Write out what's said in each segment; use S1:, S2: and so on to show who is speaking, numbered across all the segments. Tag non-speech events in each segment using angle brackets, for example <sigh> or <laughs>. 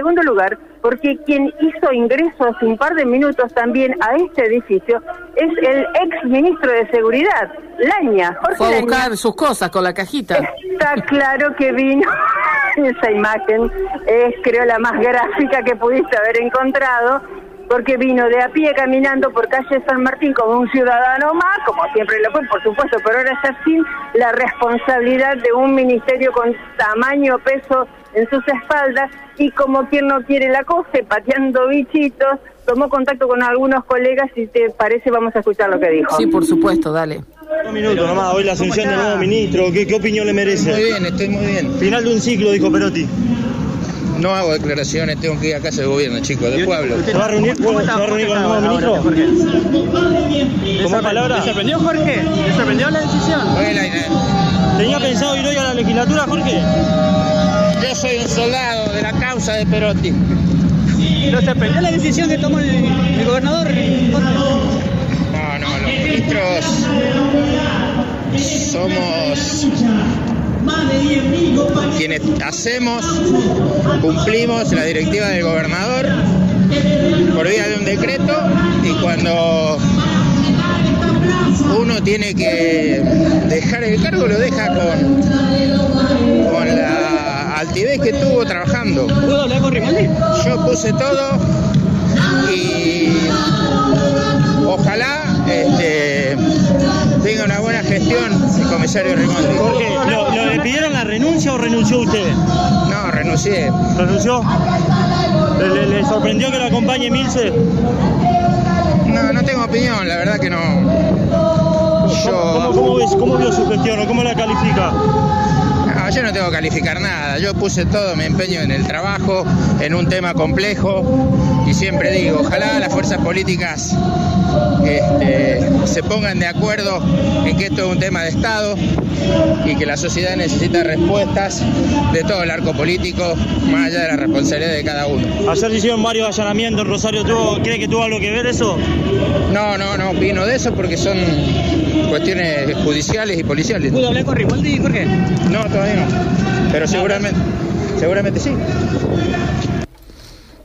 S1: segundo lugar, porque quien hizo ingreso hace un par de minutos también a este edificio es el ex ministro de Seguridad, Laña.
S2: Jorge Fue a buscar sus cosas con la cajita.
S1: Está claro que vino. <laughs> Esa imagen es, creo, la más gráfica que pudiste haber encontrado porque vino de a pie caminando por calle San Martín como un ciudadano más, como siempre lo fue, por supuesto, pero ahora ya sin la responsabilidad de un ministerio con tamaño, peso en sus espaldas y como quien no quiere la coge, pateando bichitos, tomó contacto con algunos colegas y te parece vamos a escuchar lo que dijo.
S2: Sí, por supuesto, dale.
S3: Un minuto nomás, hoy la asunción del nuevo ministro, ¿qué, ¿qué opinión le merece?
S4: Muy bien, estoy muy bien.
S3: Final de un ciclo, dijo Perotti.
S4: No hago declaraciones, tengo que ir a casa del gobierno, chicos, del pueblo.
S3: ¿Se va a reunir, ¿se va a reunir con el nuevo ministro? ¿Cómo palabra?
S5: ¿Le sorprendió, Jorge? ¿Le sorprendió la decisión?
S3: ¿Tenía pensado ir hoy a la legislatura, Jorge?
S4: Yo soy un soldado de la causa de Perotti.
S5: ¿Lo sorprendió la decisión que tomó el, el gobernador?
S4: No, no, los ministros somos quienes hacemos, cumplimos la directiva del gobernador por vía de un decreto y cuando uno tiene que dejar el cargo lo deja con, con la altivez que tuvo trabajando. Yo puse todo y ojalá este, gestión el comisario Rimaldi.
S3: ¿lo, le pidieron la renuncia o renunció usted?
S4: No, renuncié.
S3: ¿Renunció? ¿Le, sorprendió que lo acompañe Milce?
S4: No, no tengo opinión, la verdad que no.
S3: Yo... ¿Cómo, ¿Cómo, vio su gestión o cómo la califica?
S4: No, yo no tengo que calificar nada, yo puse todo mi empeño en el trabajo, en un tema complejo y siempre digo, ojalá las fuerzas políticas este, se pongan de acuerdo en que esto es un tema de Estado y que la sociedad necesita respuestas de todo el arco político, más allá de la responsabilidad de cada uno.
S3: Ayer hicieron varios allanamientos en Rosario, ¿cree que tuvo algo que ver eso?
S4: No, no, no opino de eso porque son cuestiones judiciales y policiales.
S5: ¿Pudo hablar con Rivaldi, Jorge?
S4: No, todavía no, pero seguramente, seguramente sí.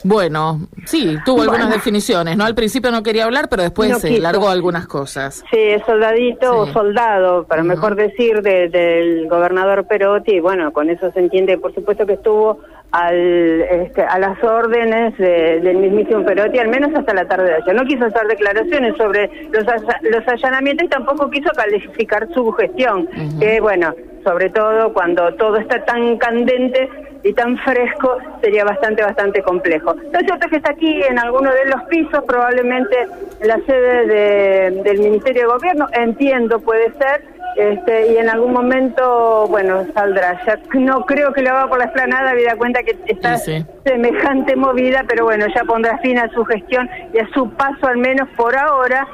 S2: Bueno, sí, tuvo algunas definiciones, ¿no? Al principio no quería hablar, pero después se largó algunas cosas.
S1: Sí, soldadito o soldado, para mejor decir, del gobernador Perotti, y bueno, con eso se entiende, por supuesto que estuvo al, este, a las órdenes del mismísimo Perotti, al menos hasta la tarde de ayer. No quiso hacer declaraciones sobre los, los allanamientos y tampoco quiso calificar su gestión, que bueno, sobre todo cuando todo está tan candente y tan fresco, sería bastante, bastante complejo. Lo cierto es que está aquí en alguno de los pisos, probablemente en la sede del Ministerio de Gobierno, entiendo, puede ser, este, y en algún momento, bueno, saldrá. Ya no creo que lo haga por la esplanada, habida cuenta que está semejante movida, pero bueno, ya pondrá fin a su gestión y a su paso, al menos por ahora,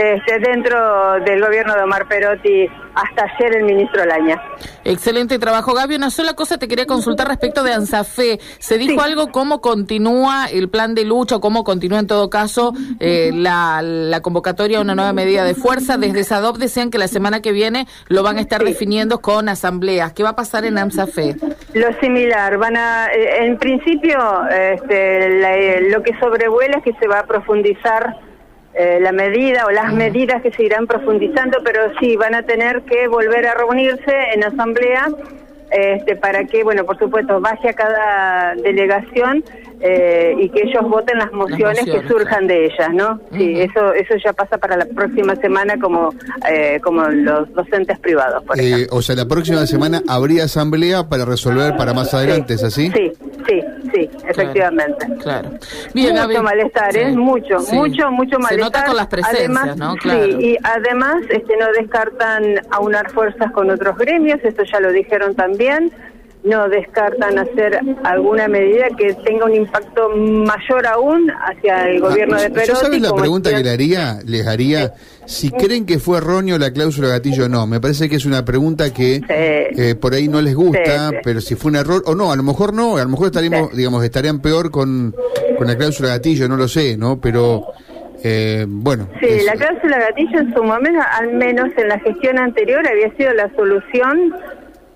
S1: este, dentro del gobierno de Omar Perotti hasta ayer el ministro Laña.
S2: Excelente trabajo, Gaby. Una sola cosa te quería consultar respecto de ANSAFE. ¿Se dijo algo cómo continúa el plan de lucha o cómo continúa en todo caso eh, la, convocatoria a una nueva medida de fuerza? Desde SADOP decían que la semana que viene lo van a estar definiendo con asambleas. ¿Qué va a pasar en ANSAFE?
S1: Lo similar. Van a, eh, en principio, este, lo que sobrevuela es que se va a profundizar eh, la medida o las medidas que se irán profundizando, pero sí van a tener que volver a reunirse en asamblea este, para que, bueno, por supuesto, vaya a cada delegación eh, y que ellos voten las mociones, que surjan de ellas, ¿no? Sí, eso eso ya pasa para la próxima semana como eh, como los docentes privados, por
S6: O sea, la próxima semana habría asamblea para resolver para más adelante, ¿es así?
S1: Sí, sí, sí, efectivamente.
S2: Claro.
S1: mucho malestar, ¿eh? Mucho, mucho, mucho malestar. Se
S2: nota con las presencias,
S1: además,
S2: ¿no?
S1: Claro. Sí, y además este, no descartan aunar fuerzas con otros gremios, esto ya lo dijeron también no descartan hacer alguna medida que tenga un impacto mayor aún hacia el ah, gobierno de Perú.
S6: ¿Sabes la pregunta que le haría? Les haría si creen que fue erróneo la cláusula gatillo o no. Me parece que es una pregunta que eh, por ahí no les gusta, pero si fue un error o no, a lo mejor no, a lo mejor estaríamos, digamos, estarían peor con, con la cláusula gatillo, no lo sé, ¿no? Pero eh, bueno.
S1: Sí, la cláusula gatillo en su momento, al menos en la gestión anterior, había sido la solución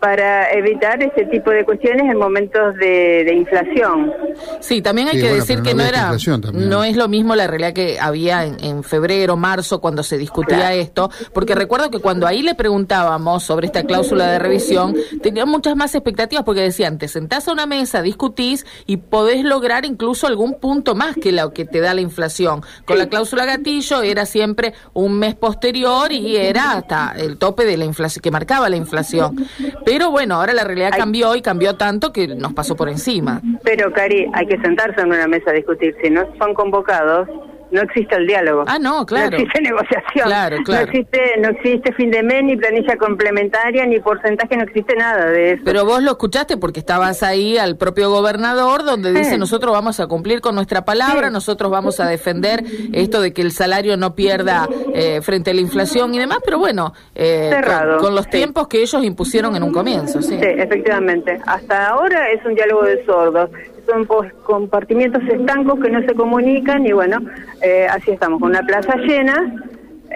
S1: para evitar ese tipo de cuestiones en momentos de, inflación.
S2: Sí, también hay que decir que no era, no es lo mismo la realidad que había en, febrero, marzo, cuando se discutía esto, porque recuerdo que cuando ahí le preguntábamos sobre esta cláusula de revisión, tenían muchas más expectativas porque decían, te sentás a una mesa, discutís y podés lograr incluso algún punto más que lo que te da la inflación. Con la cláusula gatillo era siempre un mes posterior y era hasta el tope de la inflación que marcaba la inflación. Pero bueno, ahora la realidad cambió y cambió tanto que nos pasó por encima.
S1: Pero, Cari, hay que sentarse en una mesa a discutir. Si no son convocados, no existe el diálogo.
S2: Ah, no, claro.
S1: No existe negociación.
S2: Claro, claro.
S1: No existe, no existe fin de mes, ni planilla complementaria, ni porcentaje, no existe nada de eso.
S2: Pero vos lo escuchaste porque estabas ahí al propio gobernador donde dice nosotros vamos a cumplir con nuestra palabra, nosotros vamos a defender esto de que el salario no pierda eh, frente a la inflación y demás, pero bueno, eh, con, los tiempos que ellos impusieron en un comienzo. Sí.
S1: sí, efectivamente. Hasta ahora es un diálogo de sordos son compartimientos estancos que no se comunican y bueno, eh, así estamos, con una plaza llena.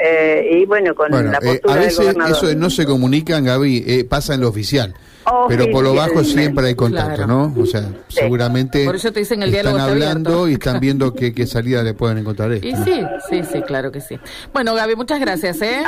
S1: Eh, y bueno, con la eh, postura
S6: a veces eso de no se comunican, Gaby, pasa en lo oficial. pero por lo bajo siempre hay contacto, ¿no? O sea, seguramente
S2: por eso te dicen el están
S6: hablando y están viendo qué, qué salida le pueden encontrar. <laughs>
S2: Esto, y sí, sí, sí, claro que sí. Bueno, Gaby, muchas gracias. ¿eh?